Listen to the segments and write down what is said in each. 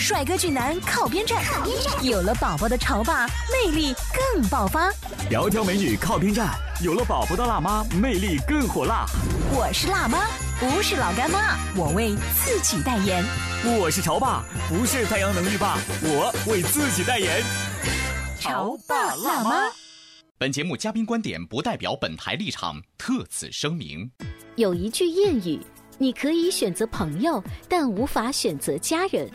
帅哥俊男靠边站，有了宝宝的潮爸魅力更爆发。窈窕美女靠边站，有了宝宝的辣妈魅力更火辣。我是辣妈，不是老干妈，我为自己代言。我是潮爸，不是太阳能浴霸，我为自己代言。潮爸辣妈。本节目嘉宾观点不代表本台立场，特此声明。有一句谚语：你可以选择朋友，但无法选择家人。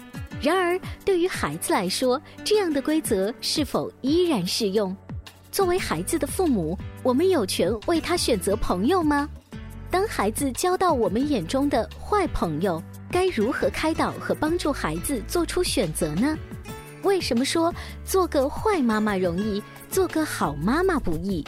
然而，对于孩子来说，这样的规则是否依然适用？作为孩子的父母，我们有权为他选择朋友吗？当孩子交到我们眼中的坏朋友，该如何开导和帮助孩子做出选择呢？为什么说做个坏妈妈容易，做个好妈妈不易？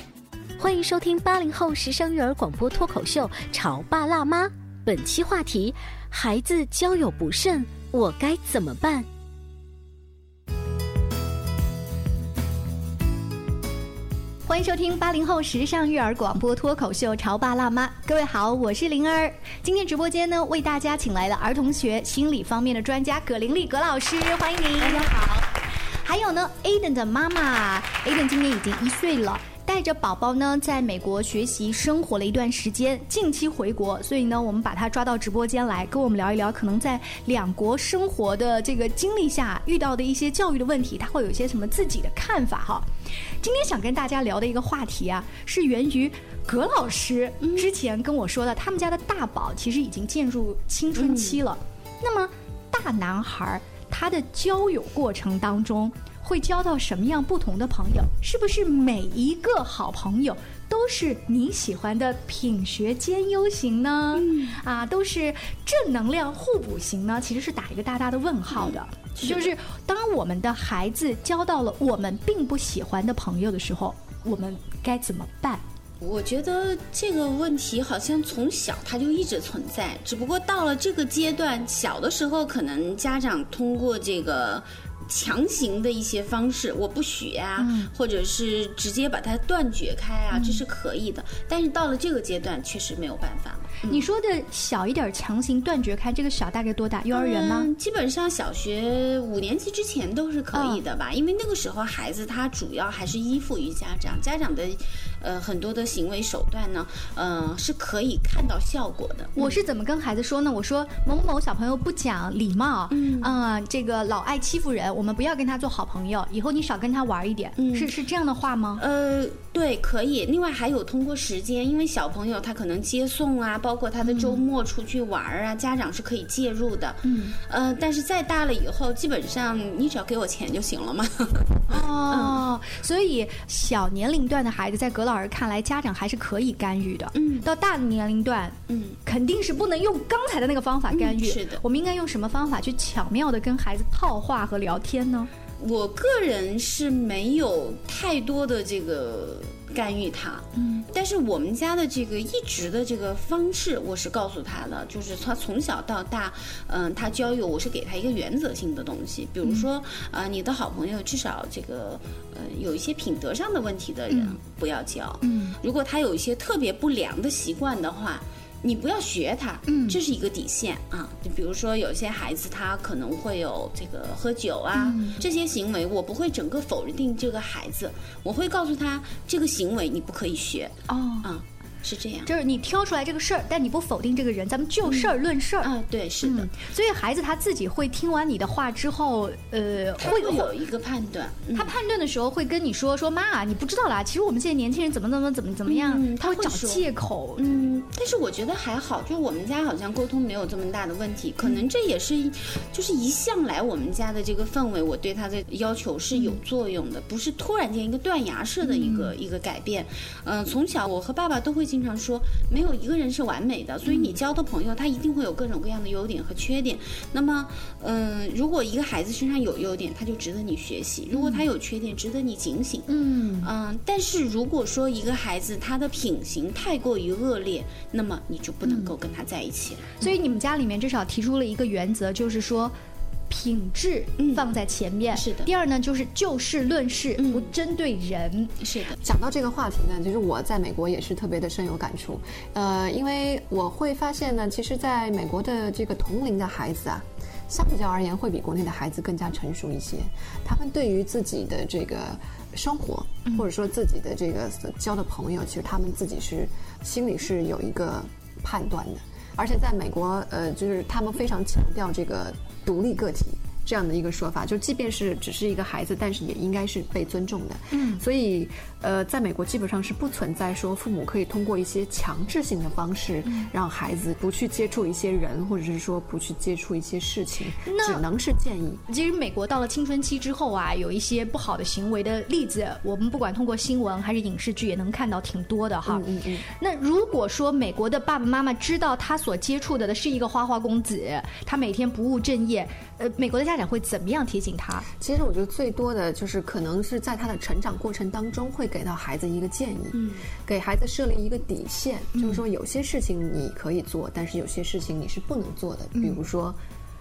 欢迎收听八零后时尚育儿广播脱口秀《潮爸辣妈》，本期话题：孩子交友不慎。我该怎么办？欢迎收听八零后时尚育儿广播脱口秀《潮爸辣妈》，各位好，我是灵儿。今天直播间呢，为大家请来了儿童学心理方面的专家葛玲丽葛老师，欢迎您。大家好。还有呢，Aiden 的妈妈，Aiden 今年已经一岁了。带着宝宝呢，在美国学习生活了一段时间，近期回国，所以呢，我们把他抓到直播间来，跟我们聊一聊，可能在两国生活的这个经历下遇到的一些教育的问题，他会有一些什么自己的看法哈。今天想跟大家聊的一个话题啊，是源于葛老师之前跟我说的，他们家的大宝其实已经进入青春期了。那么大男孩他的交友过程当中。会交到什么样不同的朋友？是不是每一个好朋友都是你喜欢的品学兼优型呢？啊，都是正能量互补型呢？其实是打一个大大的问号的。就是当我们的孩子交到了我们并不喜欢的朋友的时候，我们该怎么办？我觉得这个问题好像从小他就一直存在，只不过到了这个阶段，小的时候可能家长通过这个。强行的一些方式，我不许啊，或者是直接把它断绝开啊，这是可以的。但是到了这个阶段，确实没有办法了。你说的小一点强行断绝开，这个小大概多大？幼儿园吗？基本上小学五年级之前都是可以的吧，因为那个时候孩子他主要还是依附于家长，家长的呃很多的行为手段呢，呃是可以看到效果的。我是怎么跟孩子说呢？我说某某某小朋友不讲礼貌，嗯啊，这个老爱欺负人。我们不要跟他做好朋友，以后你少跟他玩一点，是是这样的话吗？呃，对，可以。另外还有通过时间，因为小朋友他可能接送啊，包括他的周末出去玩啊，家长是可以介入的。嗯，呃，但是再大了以后，基本上你只要给我钱就行了嘛。哦，所以小年龄段的孩子，在葛老师看来，家长还是可以干预的。嗯，到大的年龄段，嗯，肯定是不能用刚才的那个方法干预。是的，我们应该用什么方法去巧妙的跟孩子套话和聊？天呢？我个人是没有太多的这个干预他，嗯，但是我们家的这个一直的这个方式，我是告诉他的，就是他从小到大，嗯，他交友我是给他一个原则性的东西，比如说，啊，你的好朋友至少这个，呃，有一些品德上的问题的人不要交，嗯，如果他有一些特别不良的习惯的话。你不要学他，嗯，这是一个底线啊。就比如说，有些孩子他可能会有这个喝酒啊这些行为，我不会整个否定这个孩子，我会告诉他这个行为你不可以学哦，啊。是这样。就是你挑出来这个事儿，但你不否定这个人，咱们就事儿论事儿。啊，对，是的，所以孩子他自己会听完你的话之后，呃，会会有一个判断。嗯他判断的时候会跟你说说妈，你不知道啦，其实我们现在年轻人怎么怎么怎么怎么样，嗯他会找借口。嗯，但是我觉得还好，就我们家好像沟通没有这么大的问题，可能这也是一就是一向来我们家的这个氛围，我对他的要求是有作用的，不是突然间一个断崖式的一个、一个改变。嗯、从小我和爸爸都会经常说，没有一个人是完美的，所以你交的朋友他一定会有各种各样的优点和缺点。那么，嗯、如果一个孩子身上有优点，他就值得你学习；如果他有缺点，值得你警醒。嗯，嗯，但是如果说一个孩子他的品行太过于恶劣，那么你就不能够跟他在一起了。所以你们家里面至少提出了一个原则，就是说。品质放在前面、是的第二呢，就是就事论事，嗯不针对人。是的，讲到这个话题呢，其实我在美国也是特别的深有感触。呃，因为我会发现呢，其实在美国的这个同龄的孩子啊，相比较而言会比国内的孩子更加成熟一些。他们对于自己的这个生活，或者说自己的这个所交的朋友，其实他们自己是心里是有一个判断的。而且在美国，呃，就是他们非常强调这个独立个体。这样的一个说法，就即便是只是一个孩子，但是也应该是被尊重的。嗯，所以呃，在美国基本上是不存在说父母可以通过一些强制性的方式，让孩子不去接触一些人，或者是说不去接触一些事情，那只能是建议。其实美国到了青春期之后啊，有一些不好的行为的例子，我们不管通过新闻还是影视剧，也能看到挺多的哈。嗯嗯。那如果说美国的爸爸妈妈知道他所接触的的是一个花花公子，他每天不务正业，呃，美国的家长会怎么样提醒他？其实我觉得最多的就是可能是在他的成长过程当中会给到孩子一个建议，嗯，给孩子设立一个底线，就是说有些事情你可以做，但是有些事情你是不能做的，比如说。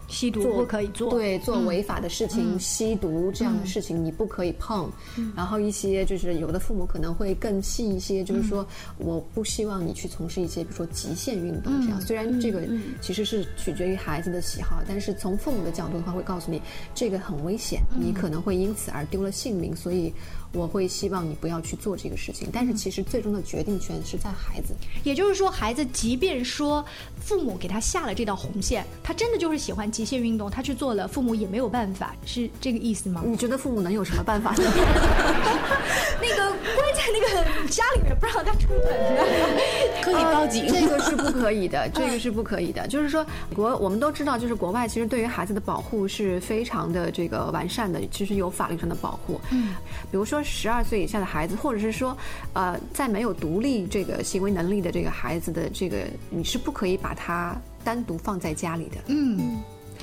吸毒做不可以做，对，做违法的事情、吸毒这样的事情你不可以碰。然后一些就是有的父母可能会更细一些，就是说我不希望你去从事一些比如说极限运动这样。虽然这个其实是取决于孩子的喜好，但是从父母的角度的话，会告诉你这个很危险，你可能会因此而丢了性命，所以我会希望你不要去做这个事情。但是其实最终的决定权是在孩子。也就是说，孩子即便说父母给他下了这道红线，他真的就是喜欢极限运动，他去做了，父母也没有办法，是这个意思吗？你觉得父母能有什么办法呢？那个关在那个家里面不让他出门，可以报警。这个是不可以的，这个是不可以的。就是说，国我们都知道，就是国外其实对于孩子的保护是非常的这个完善的，其实有法律上的保护。嗯，比如说十二岁以下的孩子，或者是说，呃，在没有独立这个行为能力的这个孩子的这个，你是不可以把他单独放在家里的。嗯。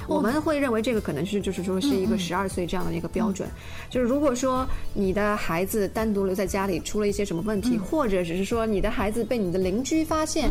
我们会认为这个可能是就是说是一个十二岁这样的一个标准，就是如果说你的孩子单独留在家里出了一些什么问题，或者只是说你的孩子被你的邻居发现，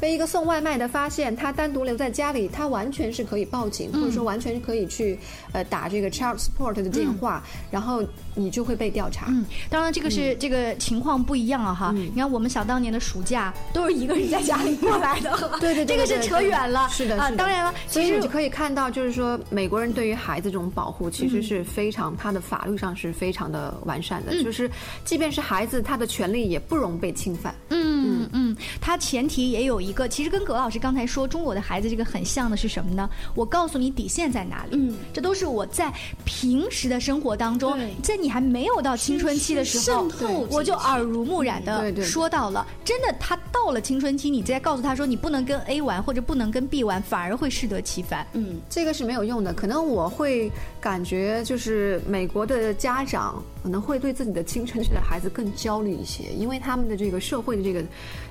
被一个送外卖的发现他单独留在家里，他完全是可以报警，或者说完全可以去呃打这个 child support 的电话，然后你就会被调查。嗯，当然这个是、这个情况不一样啊哈。你看我们想当年的暑假都是一个人在家里过来的，对对对这个是扯远了。是的，啊，是的。当然了，其实你就可以看到，就是说美国人对于孩子这种保护，其实是非常，他的法律上是非常的完善的。就是即便是孩子，他的权利也不容被侵犯。嗯嗯，他前提也有一个，其实跟葛老师刚才说中国的孩子这个很像的是什么呢？我告诉你底线在哪里。嗯，这都是我在平时的生活当中，在你还没有到青春期的时候我就耳濡目染的说到了。真的，他到了青春期，你再告诉他说你不能跟 A 玩或者不能跟 B 玩，反而会适得其反。嗯，这个是没有用的。可能我会感觉，就是美国的家长可能会对自己的青春期的孩子更焦虑一些，因为他们的这个社会的这个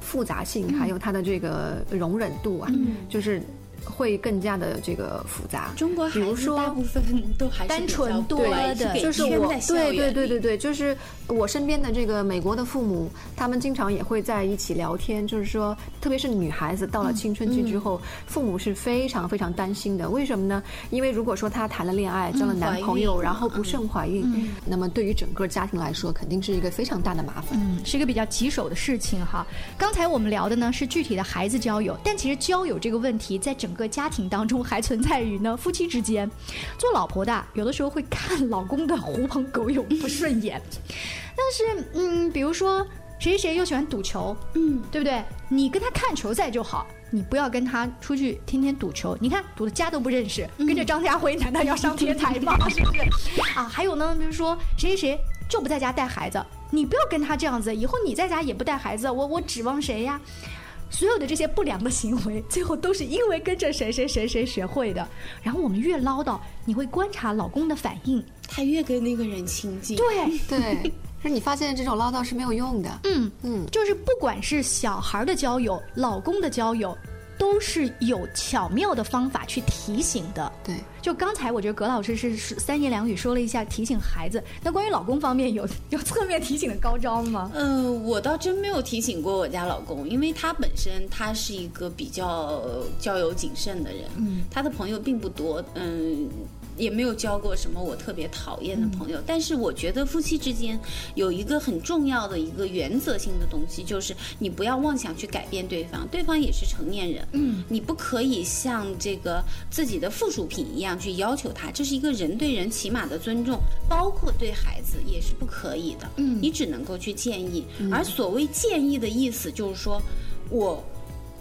复杂性，还有他的这个容忍度啊，就是会更加的这个复杂。中国孩比如说子大部分都还是单比较纯多对的就是我对对对对对，就是我身边的这个美国的父母，他们经常也会在一起聊天，就是说，特别是女孩子到了青春期之后，父母是非常非常担心的。为什么呢？因为如果说她谈了恋爱，交了男朋友，然后不慎怀孕，那么对于整个家庭来说，肯定是一个非常大的麻烦。嗯，是一个比较棘手的事情哈。刚才我们聊的呢是具体的孩子交友，但其实交友这个问题在整个家庭当中还存在于呢 夫妻之间。做老婆的有的时候会看老公的狐朋狗友不顺眼，但是嗯，比如说。谁谁又喜欢赌球，嗯，对不对？你跟他看球赛就好，你不要跟他出去天天赌球。你看赌的家都不认识，跟着张家辉难道要上天台吗？是不是？啊，还有呢，比如说谁谁谁就不在家带孩子，你不要跟他这样子，以后你在家也不带孩子，我我指望谁呀？所有的这些不良的行为，最后都是因为跟着谁谁谁谁学会的。然后我们越唠叨，你会观察老公的反应，他越跟那个人亲近，对，对，就是你发现这种唠叨是没有用的。嗯嗯，就是不管是小孩的交友、老公的交友，都是有巧妙的方法去提醒的。对，就刚才我觉得葛老师是是三言两语说了一下提醒孩子，那关于老公方面有 有侧面提醒的高招吗？嗯，我倒真没有提醒过我家老公，因为他本身他是一个比较呃交友谨慎的人，嗯，他的朋友并不多，嗯。也没有交过什么我特别讨厌的朋友，但是我觉得夫妻之间有一个很重要的一个原则性的东西，就是你不要妄想去改变对方，对方也是成年人，嗯，你不可以像这个自己的附属品一样去要求他，这是一个人对人起码的尊重，包括对孩子也是不可以的，嗯，你只能够去建议，而所谓建议的意思就是说，我。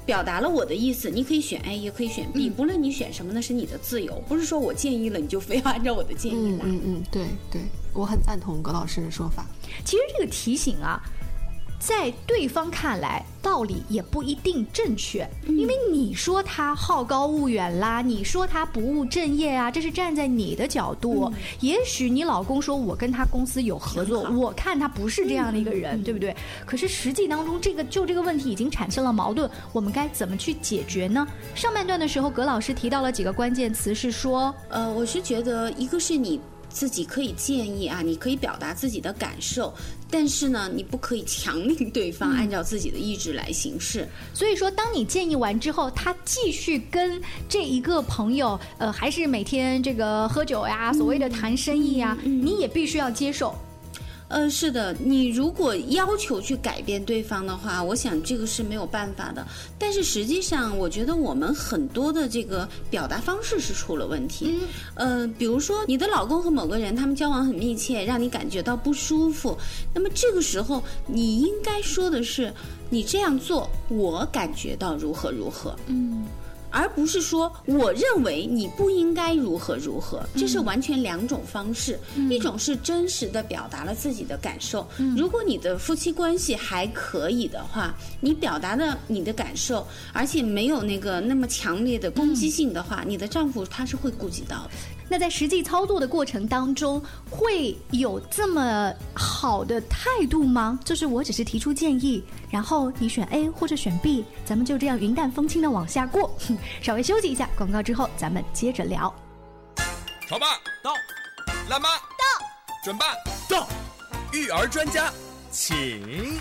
表达了我的意思，你可以选 A，也可以选 B，、不论你选什么，那是你的自由，不是说我建议了你就非要按照我的建议来。嗯嗯嗯，对对，我很赞同葛老师的说法。其实这个提醒啊，在对方看来，道理也不一定正确，因为你说他好高骛远啦，你说他不务正业啊，这是站在你的角度。也许你老公说我跟他公司有合作，我看他不是这样的一个人，对不对？可是实际当中，这个就这个问题已经产生了矛盾，我们该怎么去解决呢？上半段的时候，葛老师提到了几个关键词，是说，呃，我是觉得一个是你。自己可以建议啊，你可以表达自己的感受，但是呢，你不可以强令对方按照自己的意志来行事。所以说，当你建议完之后，他继续跟这一个朋友，呃，还是每天这个喝酒呀，所谓的谈生意呀，你也必须要接受。呃，是的，你如果要求去改变对方的话，我想这个是没有办法的。但是实际上，我觉得我们很多的这个表达方式是出了问题。呃，比如说你的老公和某个人他们交往很密切，让你感觉到不舒服，那么这个时候你应该说的是，你这样做我感觉到如何如何。嗯。而不是说我认为你不应该如何如何，这是完全两种方式。一种是真实的表达了自己的感受。如果你的夫妻关系还可以的话，你表达的你的感受，而且没有那个那么强烈的攻击性的话，你的丈夫他是会顾及到的。那在实际操作的过程当中，会有这么好的态度吗？就是我只是提出建议，然后你选 A 或者选 B，咱们就这样云淡风轻的往下过。稍微休息一下，广告之后咱们接着聊。潮爸到，辣妈到，准爸到，育儿专家，请。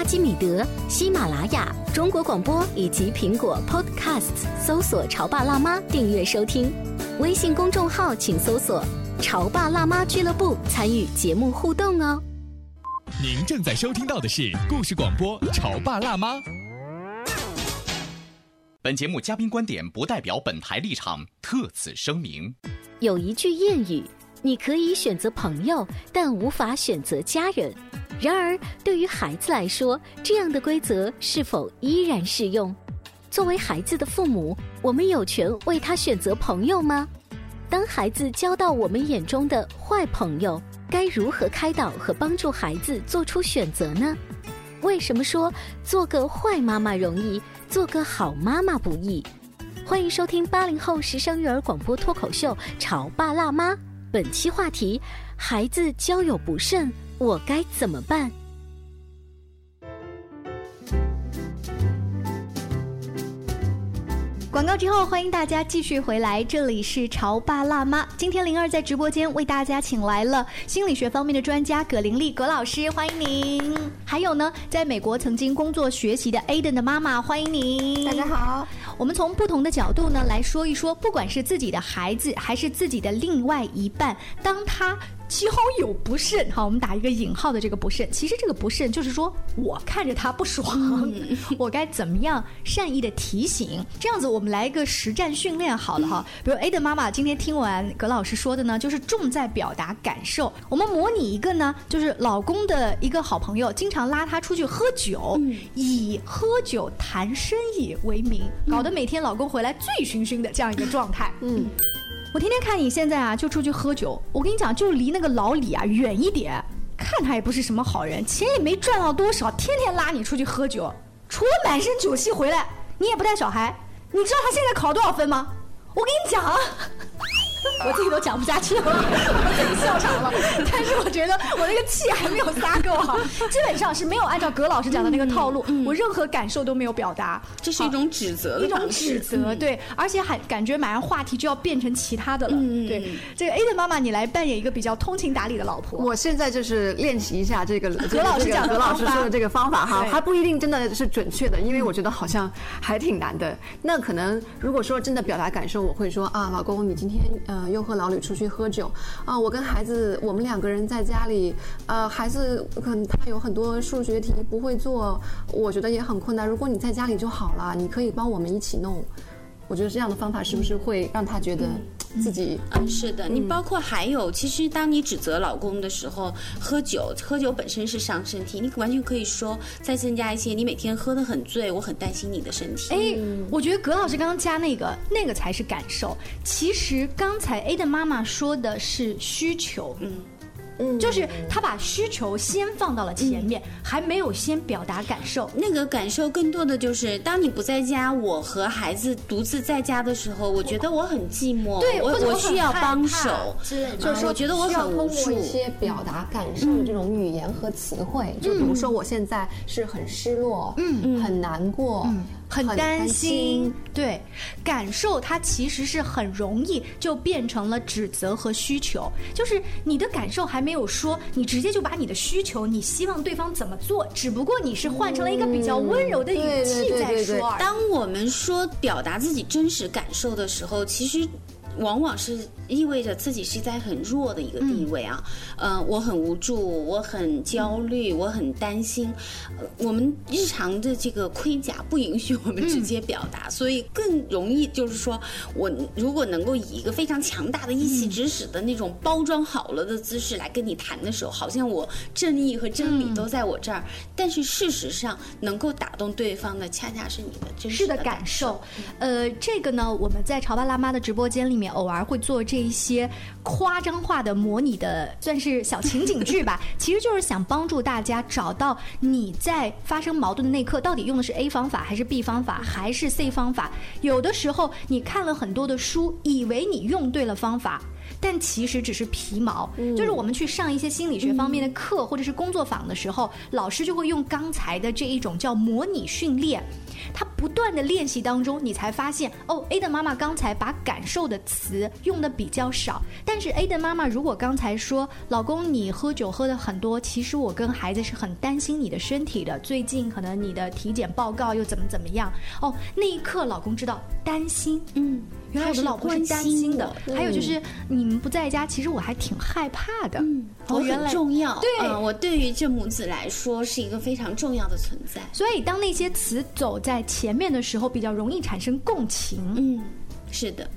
阿基米德、喜马拉雅、中国广播以及苹果 Podcasts，搜索“潮爸辣妈”订阅收听。微信公众号请搜索“潮爸辣妈俱乐部”，参与节目互动哦。您正在收听到的是故事广播《潮爸辣妈》。本节目嘉宾观点不代表本台立场，特此声明。有一句谚语。你可以选择朋友，但无法选择家人。然而，对于孩子来说，这样的规则是否依然适用？作为孩子的父母，我们有权为他选择朋友吗？当孩子交到我们眼中的坏朋友，该如何开导和帮助孩子做出选择呢？为什么说做个坏妈妈容易，做个好妈妈不易？欢迎收听八零后时尚育儿广播脱口秀《潮爸辣妈》。本期话题：孩子交友不慎，我该怎么办？广广告之后，欢迎大家继续回来，这里是潮爸辣妈。今天灵儿在直播间为大家请来了心理学方面的专家葛玲丽葛老师，欢迎您。还有呢，在美国曾经工作学习的 Aden 的妈妈，欢迎您。大家好，我们从不同的角度呢来说一说，不管是自己的孩子还是自己的另外一半，当他。交友不慎，好，我们打一个引号的这个不慎，其实这个不慎就是说我看着他不爽，我该怎么样善意的提醒？这样子，我们来一个实战训练好了哈。比如 A 的妈妈今天听完葛老师说的呢，就是重在表达感受。我们模拟一个呢，就是老公的一个好朋友，经常拉他出去喝酒，以喝酒谈生意为名，搞得每天老公回来醉醺醺的这样一个状态。嗯。我天天看你现在啊，就出去喝酒。我跟你讲，就离那个老李啊远一点。看他也不是什么好人，钱也没赚到多少，天天拉你出去喝酒，除了满身酒气回来，你也不带小孩。你知道他现在考多少分吗？我跟你讲啊。我自己都讲不下去了，我自己笑场了。但是我觉得我那个气还没有撒够哈，基本上是没有按照葛老师讲的那个套路，我任何感受都没有表达。这是一种指责，一种指责，对，而且还感觉马上话题就要变成其他的了。对，这个 A 的妈妈，你来扮演一个比较通情达理的老婆。我现在就是练习一下这个葛老师讲葛老师说的这个方法哈，还不一定真的是准确的，因为我觉得好像还挺难的。那可能如果说真的表达感受，我会说啊，老公，你今天呃。又和老李出去喝酒啊！我跟孩子，我们两个人在家里，呃，孩子可能他有很多数学题不会做，我觉得也很困难。如果你在家里就好了，你可以帮我们一起弄。我觉得这样的方法是不是会让他觉得？自己嗯，是的，你包括还有，其实当你指责老公的时候，喝酒，喝酒本身是伤身体，你完全可以说再增加一些，你每天喝得很醉，我很担心你的身体。哎，我觉得葛老师刚刚加那个，那个才是感受。其实刚才 A 的妈妈说的是需求，嗯。就是他把需求先放到了前面，还没有先表达感受。那个感受更多的就是，当你不在家，我和孩子独自在家的时候，我觉得我很寂寞，对我我需要帮手，就是我觉得我很无助。一些表达感受的这种语言和词汇，就比如说我现在是很失落，嗯，很难过。很担心，对，感受它其实是很容易就变成了指责和需求，就是你的感受还没有说，你直接就把你的需求，你希望对方怎么做，只不过你是换成了一个比较温柔的语气在说。当我们说表达自己真实感受的时候，其实。往往是意味着自己是在很弱的一个地位啊，嗯，我很无助，我很焦虑，我很担心。我们日常的这个盔甲不允许我们直接表达，所以更容易就是说，我如果能够以一个非常强大的一气指使的那种包装好了的姿势来跟你谈的时候，好像我正义和真理都在我这儿。但是事实上，能够打动对方的恰恰是你的真实的感受。呃，这个呢，我们在潮爸辣妈的直播间里。面偶尔会做这一些夸张化的模拟的，算是小情景剧吧。其实就是想帮助大家找到你在发生矛盾的那一刻，到底用的是 A 方法还是 B 方法还是 C 方法。有的时候你看了很多的书，以为你用对了方法。但其实只是皮毛，就是我们去上一些心理学方面的课或者是工作坊的时候，老师就会用刚才的这一种叫模拟训练，他不断的练习当中，你才发现哦，A 的妈妈刚才把感受的词用的比较少，但是 A 的妈妈如果刚才说老公你喝酒喝的很多，其实我跟孩子是很担心你的身体的，最近可能你的体检报告又怎么怎么样，哦，那一刻老公知道担心，嗯。原来我的老婆是担心的，还有就是你们不在家，其实我还挺害怕的。嗯，我很重要，对，我对于这母子来说是一个非常重要的存在。所以当那些词走在前面的时候，比较容易产生共情。嗯，是的。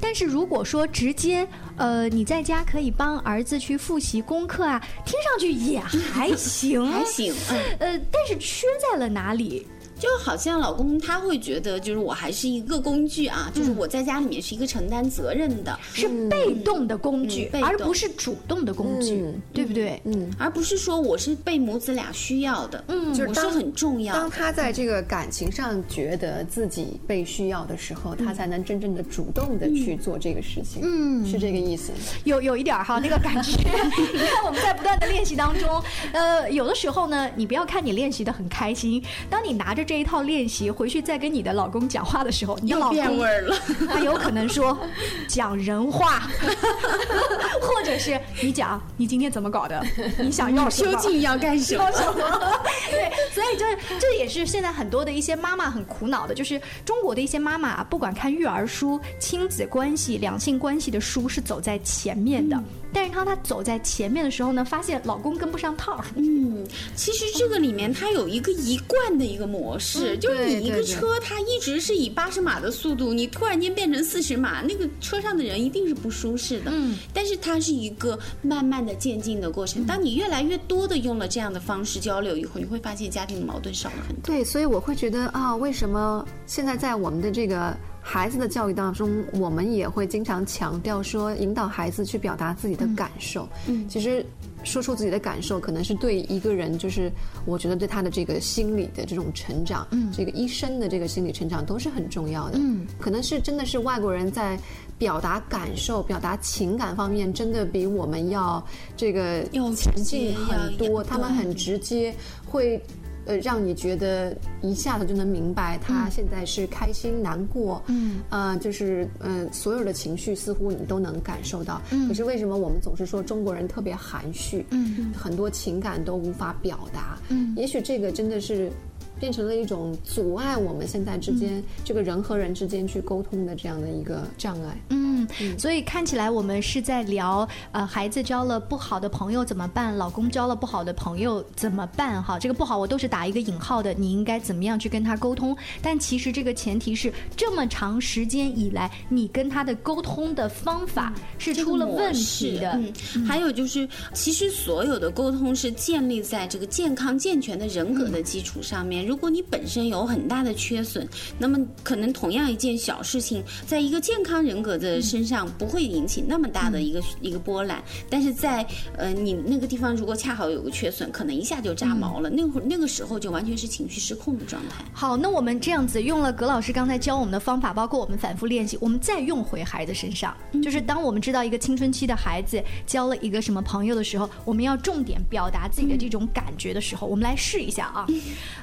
但是如果说直接，呃，你在家可以帮儿子去复习功课啊，听上去也还行，还行。嗯，呃，但是缺在了哪里？就好像老公他会觉得，就是我还是一个工具啊，就是我在家里面是一个承担责任的，是被动的工具，而不是主动的工具，对不对？嗯，而不是说我是被母子俩需要的，嗯，我是很重要。当他在这个感情上觉得自己被需要的时候，他才能真正的主动的去做这个事情，嗯，是这个意思。有有一点哈，那个感觉。你看我们在不断的练习当中，呃，有的时候呢，你不要看你练习的很开心，当你拿着。这一套练习，回去再跟你的老公讲话的时候，你的又老公变味儿了。他有可能说讲人话，或者是你讲你今天怎么搞的，你想要什么究竟要干什么？要什么？对，所以这这也是现在很多的一些妈妈很苦恼的，就是中国的一些妈妈啊，不管看育儿书、亲子关系、两性关系的书是走在前面的，但是当她走在前面的时候呢，发现老公跟不上趟儿。嗯，其实这个里面它有一个一贯的一个模式，嗯就是你一个车，它一直是以八十码的速度，你突然间变成四十码，那个车上的人一定是不舒适的。嗯，但是它是一个慢慢的渐进的过程。当你越来越多的用了这样的方式交流以后，你会发现家庭的矛盾少了很多。对，所以我会觉得啊，为什么现在在我们的这个孩子的教育当中，我们也会经常强调说，引导孩子去表达自己的感受。嗯，其实说出自己的感受，可能是对一个人，就是我觉得对他的这个心理的这种成长，嗯，这个一生的这个心理成长都是很重要的。嗯，可能是真的是外国人在表达感受、表达情感方面，真的比我们要这个要前进很多，他们很直接，会呃让你觉得一下子就能明白他现在是开心、难过，嗯，呃，就是呃所有的情绪似乎你都能感受到。可是为什么我们总是说中国人特别含蓄，嗯，很多情感都无法表达？嗯，也许这个真的是。变成了一种阻碍我们现在之间、这个人和人之间去沟通的这样的一个障碍。嗯，所以看起来我们是在聊，呃，孩子交了不好的朋友怎么办？老公交了不好的朋友怎么办？哈，这个不好我都是打一个引号的，你应该怎么样去跟他沟通？但其实这个前提是这么长时间以来，你跟他的沟通的方法是出了问题的。嗯，还有就是，其实所有的沟通是建立在这个健康健全的人格的基础上面。如果你本身有很大的缺损，那么可能同样一件小事情，在一个健康人格的身上不会引起那么大的一个、一个波澜，但是在呃你那个地方如果恰好有个缺损，可能一下就炸毛了。那会儿那个时候就完全是情绪失控的状态。好，那我们这样子用了葛老师刚才教我们的方法，包括我们反复练习，我们再用回孩子身上。就是当我们知道一个青春期的孩子交了一个什么朋友的时候，我们要重点表达自己的这种感觉的时候，我们来试一下啊。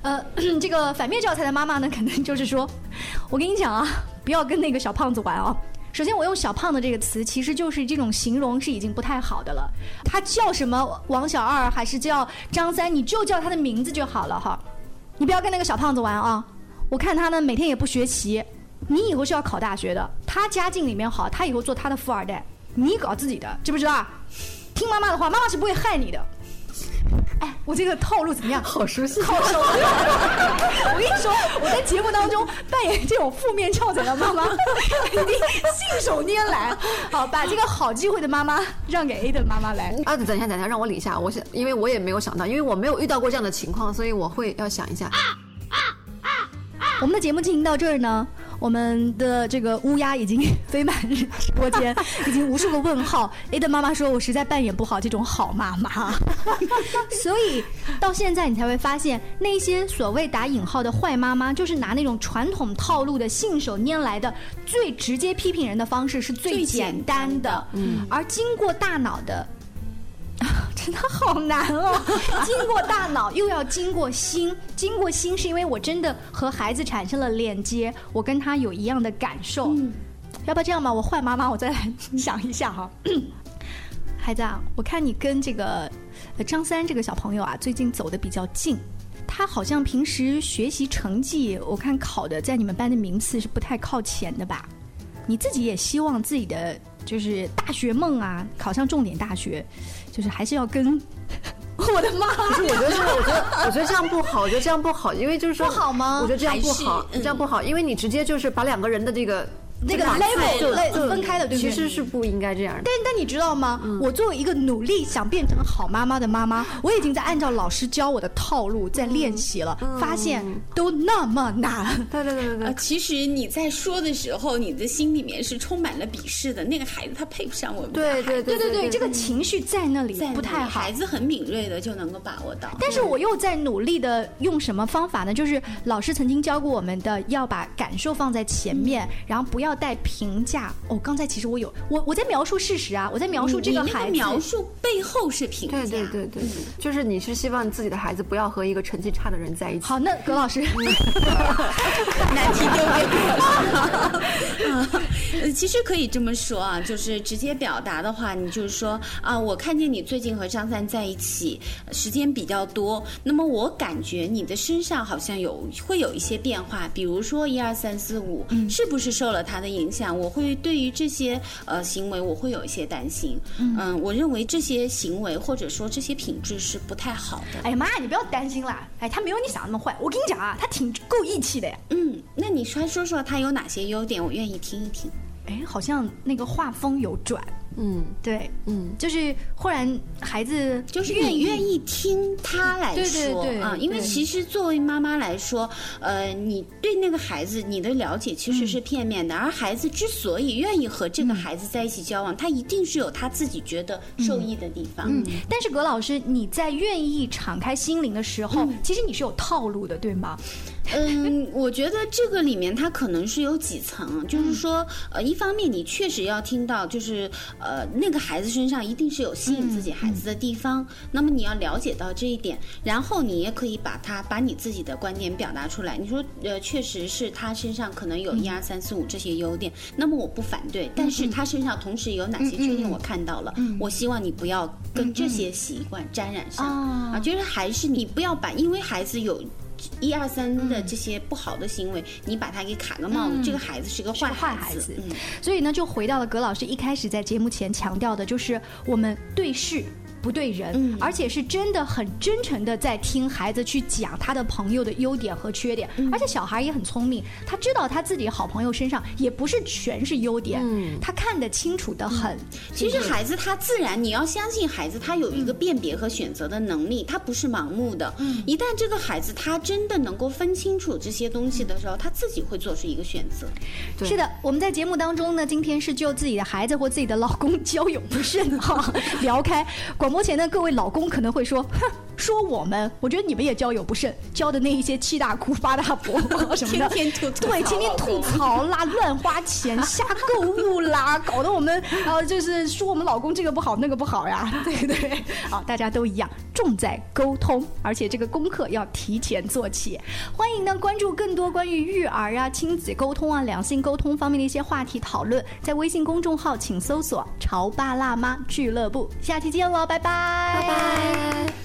呃，这个反面教材的妈妈呢，可能就是说，我跟你讲啊，不要跟那个小胖子玩啊。首先，我用“小胖子”这个词，其实就是这种形容是已经不太好的了。他叫什么王小二，还是叫张三，你就叫他的名字就好了哈。你不要跟那个小胖子玩啊！我看他呢，每天也不学习。你以后是要考大学的，他家境里面好，他以后做他的富二代，你搞自己的，知不知道？听妈妈的话，妈妈是不会害你的。哎，我这个套路怎么样？好熟悉，好熟悉。我跟你说，我在节目当中扮演这种负面教材的妈妈，一定信手拈来。好，把这个好机会的妈妈让给 A 的妈妈来。啊，等一下，等一下，让我理一下。我想，因为我也没有想到，因为我没有遇到过这样的情况，所以我会要想一下。我们的节目进行到这儿呢，我们的这个乌鸦已经飞满直播间，已经无数个问号。A 的妈妈说：“我实在扮演不好这种好妈妈。”所以到现在你才会发现，那些所谓打引号的坏妈妈，就是拿那种传统套路的信手拈来的、最直接批评人的方式是最最简简单的单的，嗯，而经过大脑的。真的好难哦！经过大脑，又要经过心，经过心是因为我真的和孩子产生了链接，我跟他有一样的感受。要不要这样吧？我换妈妈，我再来想一下哈。孩子啊，我看你跟这个呃张三这个小朋友啊，最近走的比较近。他好像平时学习成绩，我看考的在你们班的名次是不太靠前的吧？你自己也希望自己的就是大学梦啊，考上重点大学，就是还是要跟 我的妈不是我觉得这，我觉得我觉得这样不好，我觉得这样不好，因为就是说不好吗我觉得这样不好这样不好，因为你直接就是把两个人的这个那个 level 就分开的对不对其实是不应该这样的。但但你知道吗？我作为一个努力想变成好妈妈的妈妈，我已经在按照老师教我的套路在练习了，发现都那么难。对对对对呃，对，其实你在说的时候，你的心里面是充满了鄙视的。那个孩子他配不上我们家对，对对对对，这个情绪在那里在不太好孩。子很敏锐的就能够把握到。但是我又在努力的用什么方法呢？就是老师曾经教过我们的，要把感受放在前面，然后不要要带评价。哦，刚才其实我有我我在描述事实啊，我在描述这个孩子描述背后是评价。对对对对，就是你是希望自己的孩子不要和一个成绩差的人在一起。好，那葛老师，难题丢给我。呃，其实可以这么说啊，就是直接表达的话，你就是说啊，我看见你最近和张三在一起时间比较多，那么我感觉你的身上好像有会有一些变化，比如说一二三四五，是不是受了他的影响？我会对于这些呃行为，我会有一些担心。嗯，我认为这些行为或者说这些品质是不太好的。哎呀妈呀，你不要担心啦，哎，他没有你想的那么坏。我跟你讲啊，他挺够义气的呀。嗯，那你说说说他有哪些优点？我愿意听一听。哎，好像那个画风有转，嗯对，嗯，就是忽然孩子就是愿意你愿意听他来对说啊，因为其实作为妈妈来说，呃，你对那个孩子你的了解其实是片面的，而孩子之所以愿意和这个孩子在一起交往，他一定是有他自己觉得受益的地方。嗯，但是葛老师，你在愿意敞开心灵的时候，其实你是有套路的，对吗？嗯，我觉得这个里面它可能是有几层，就是说，呃，一方面你确实要听到，就是呃，那个孩子身上一定是有吸引自己孩子的地方，那么你要了解到这一点，然后你也可以把它把你自己的观点表达出来。你说，呃，确实是他身上可能有一二三四五这些优点，那么我不反对，但是他身上同时有哪些缺点我看到了，我希望你不要跟这些习惯沾染上啊。啊，就是还是你不要把，因为孩子有。一二三的这些不好的行为，你把他给卡个帽子，这个孩子是个坏是个坏孩孩子。嗯，所以呢，就回到了葛老师一开始在节目前强调的，就是我们对事。不对人，嗯而且是真的很真诚的在听孩子去讲他的朋友的优点和缺点，嗯而且小孩也很聪明，他知道他自己好朋友身上也不是全是优点，嗯他看得清楚的很。其实孩子他自然，你要相信孩子，他有一个辨别和选择的能力，他不是盲目的。一旦这个孩子他真的能够分清楚这些东西的时候，他自己会做出一个选择。是的，我们在节目当中呢，今天是就自己的孩子或自己的老公交友不慎哈 聊开。广播前的各位老公可能会说，哼。说我们，我觉得你们也交友不慎，交的那一些七大姑八大婆什么的，天天吐吐对，天天吐槽啦，乱花钱、瞎购物啦，搞得我们呃就是说我们老公这个不好那个不好呀，对不对？啊，大家都一样，重在沟通，而且这个功课要提前做起。欢迎呢关注更多关于育儿啊、亲子沟通啊、两性沟通方面的一些话题讨论，在微信公众号请搜索“潮爸辣妈俱乐部”。下期见喽，拜拜，拜拜。